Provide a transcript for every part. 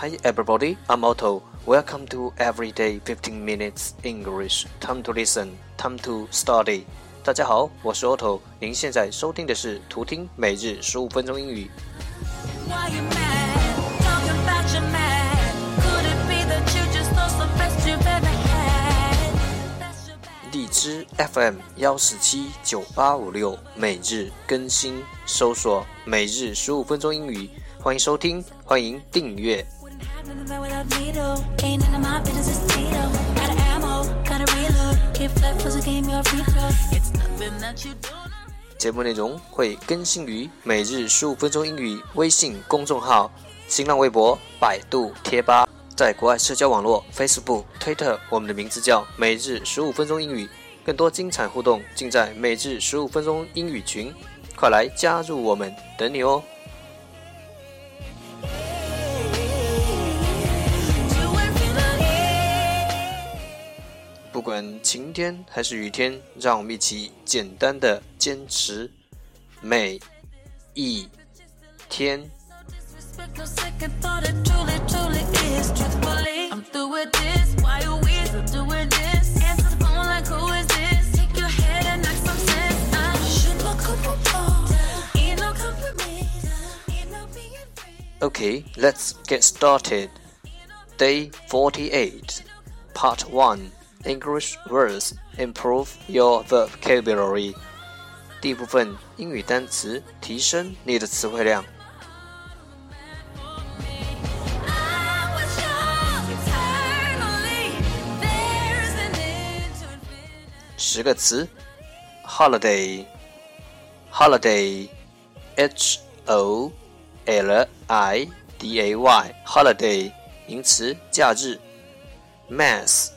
Hi everybody, I'm Otto. Welcome to Everyday 15 Minutes English. Time to listen, time to study. 大家好，我是 Otto。您现在收听的是图听每日十五分钟英语。荔枝 FM 幺四七九八五六每日更新，搜索“每日十五分钟英语”，欢迎收听，欢迎订阅。节目内容会更新于“每日十五分钟英语”微信公众号、新浪微博、百度贴吧。在国外社交网络 Facebook、Twitter，我们的名字叫“每日十五分钟英语”，更多精彩互动尽在“每日十五分钟英语群”，快来加入我们，等你哦！管晴天还是雨天，让我们一起简单的坚持每一天。Okay, let's get started. Day 48, Part 1 English words improve your vocabulary. 第一部分英语单词，提升你的词汇量。十个词，holiday，holiday，h o l i d a y，holiday，名词，假日。mass，mass，m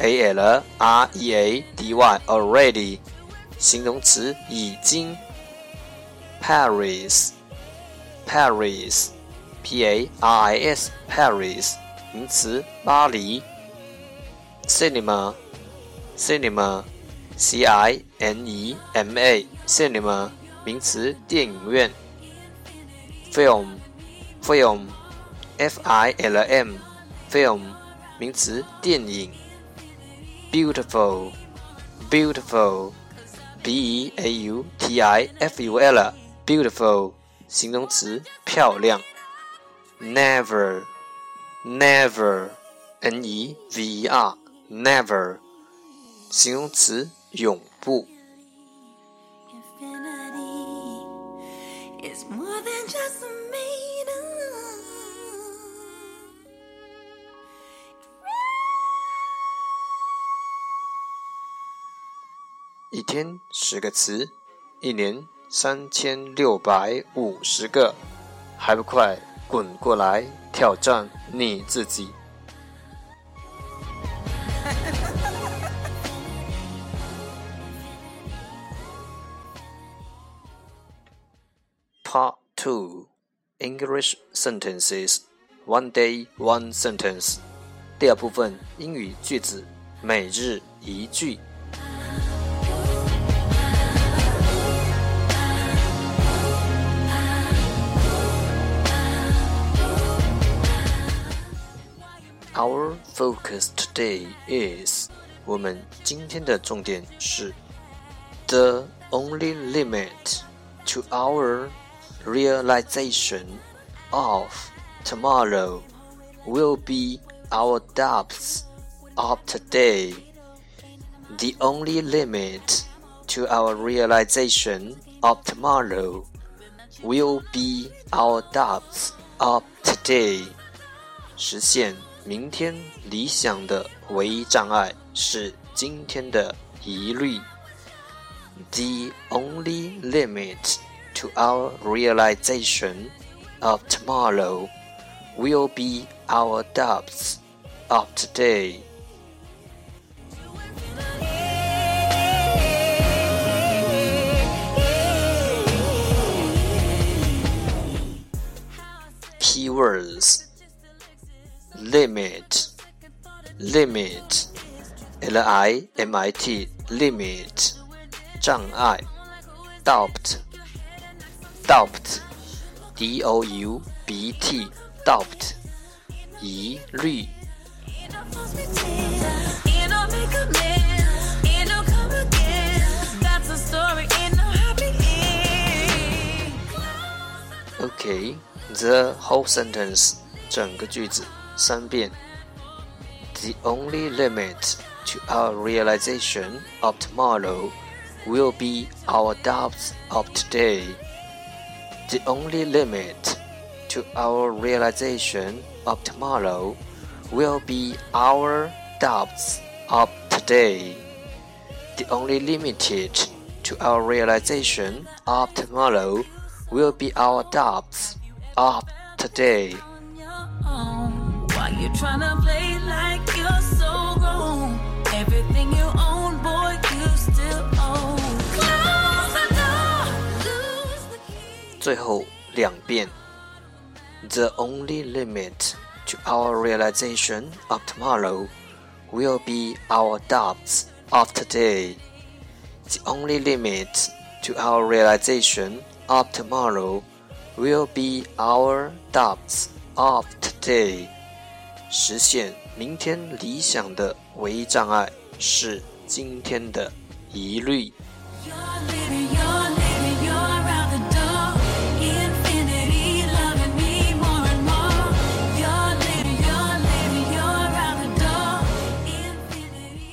a l r e a d y already 形容词已经。Paris Paris p a r i s Paris 名词巴黎。Cinema cinema c i n e m a cinema 名词，电影院。film，film，f i l m，film 名词，电影。beautiful，beautiful，b e a u t i f u l，beautiful 形容词，漂亮。never，never，n e v e r，never 形容词，永不。 一天十个词，一年三千六百五十个，还不快滚过来挑战你自己！Part Two English Sentences One Day One Sentence 第二部分英语句子，每日一句。Our focus today is 我们今天的重点是 the only limit to our realization of tomorrow will be our depths of today. The only limit to our realization of tomorrow will be our depths of today. 实现 明天理想的唯一障碍是今天的疑虑。The only limit to our realization of tomorrow will be our doubts of today. Keywords limit limit l i m i t limit 障碍 doubt doubt d o u b t doubt 疑虑 Okay, the whole sentence 整个句子 三遍。The only limit to our realization of tomorrow will be our doubts of today. The only limit to our realization of tomorrow will be our doubts of today. The only limited to our realization of tomorrow will be our doubts of today. Like so Everything you own, boy, you still own. 最后两遍。The only limit to our realization of tomorrow will be our doubts of today. The only limit to our realization of tomorrow will be our doubts of today. 实现明天理想的唯一障碍是今天的疑虑。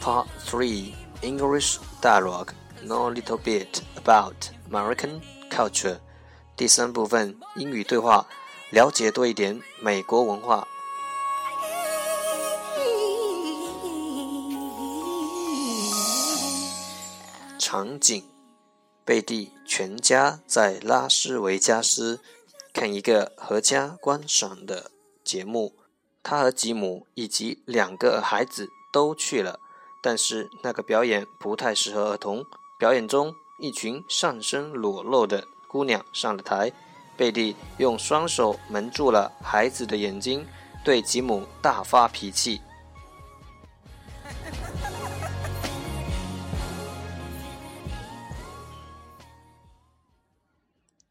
Part 3 English Dialogue Know a little bit about American culture. 第三部分英语对话，了解多一点美国文化。场景：贝蒂全家在拉斯维加斯看一个合家观赏的节目，他和吉姆以及两个孩子都去了，但是那个表演不太适合儿童。表演中。一群上身裸露的姑娘上了台，贝蒂用双手蒙住了孩子的眼睛，对吉姆大发脾气。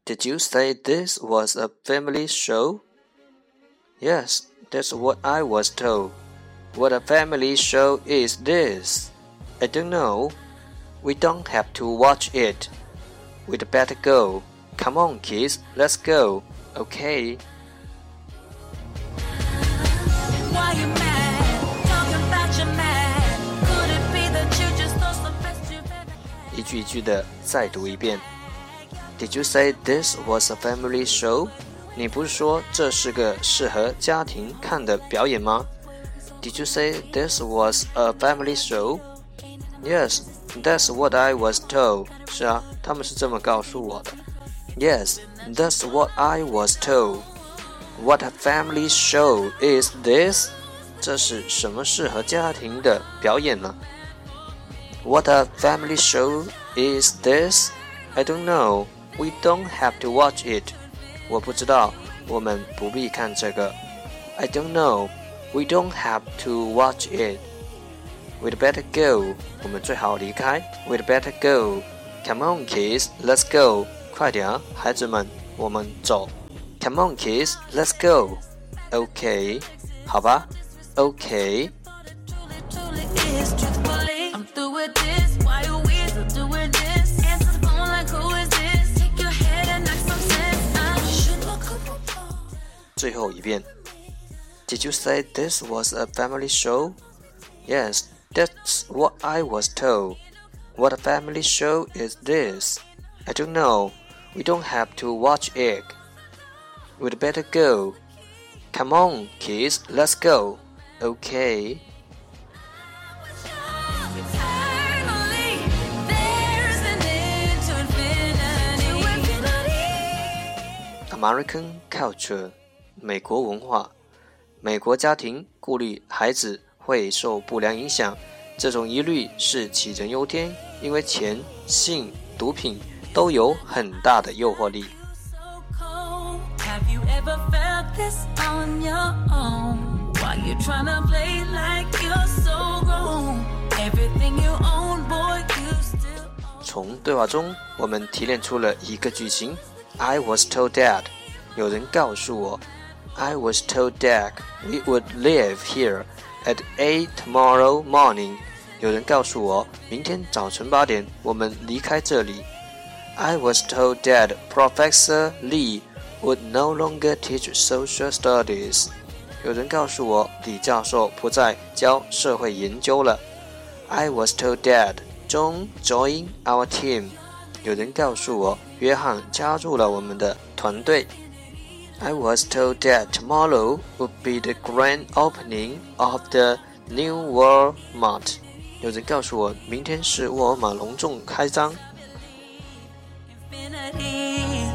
Did you say this was a family show? Yes, that's what I was told. What a family show is this? I don't know. We don't have to watch it. We'd better go. Come on, kids, let's go. Okay. 一句一句的再读一遍。 Did you say this was a family show? 你不是说这是个适合家庭看的表演吗？Did you say this was a family show? Yes, that's what I was told. 是啊，他们是这么告诉我的。Yes, that's what I was told. What a family show is this? 这是什么适合家庭的表演呢？What a family show is this? I don't know. We don't have to watch it. 我不知道，我们不必看这个。I don't know. We don't have to watch it. We'd better go. 我们最好离开。We'd better go. Come on, kids, let's go. 快点，孩子们，我们走。Come on, kids, let's go. OK，好吧，OK。 最后一遍。Did you say this was a family show? Yes, that's what I was told. What a family show is this? I don't know. We don't have to watch it. We'd better go. Come on, kids, let's go. Okay. American culture， 美国文化，美国家庭顾虑孩子会受不良影响，这种疑虑是杞人忧天，因为钱、性、毒品都有很大的诱惑力。从对话中，我们提炼出了一个句型：I was told that。有人告诉我 ，I was told that we would live here at eight tomorrow morning。有人告诉我，明天早晨八点我们离开这里。I was told that Professor Lee would no longer teach social studies。有人告诉我，李教授不再教社会研究了。I was told that John joined our team。有人告诉我，约翰加入了我们的团队。 I was told that tomorrow would be the grand opening of the new Walmart。有人告诉我，明天是沃尔玛隆重开张。 Infinity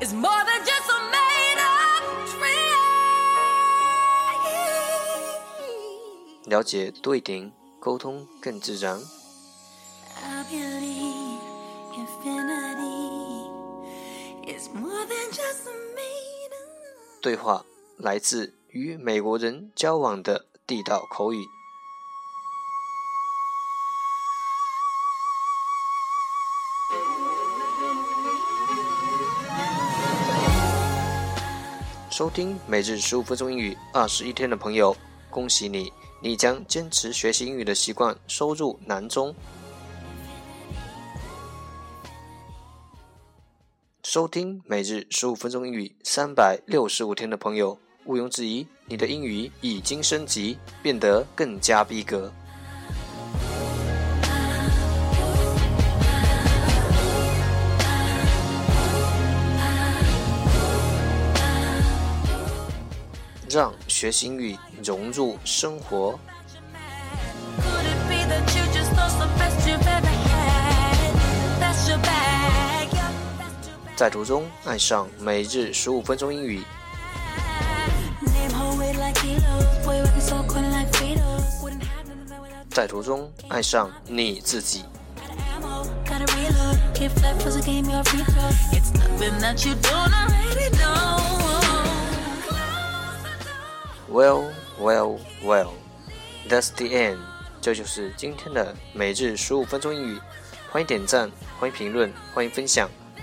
is more than just a made up dream. 了解多一点，沟通更自然。 I believe infinity is more than just a made up. 对话来自与美国人交往的地道口语。收听每日十五分钟英语二十一天的朋友，恭喜你，你将坚持学习英语的习惯收入囊中。收听每日十五分钟英语三百六十五天的朋友，毋庸置疑，你的英语已经升级，变得更加逼格。让学习英语融入生活。在途中爱上每日十五分钟英语。在途中爱上你自己。Well, well, well, that's the end。这就是今天的每日十五分钟英语。欢迎点赞，欢迎评论，欢迎分享。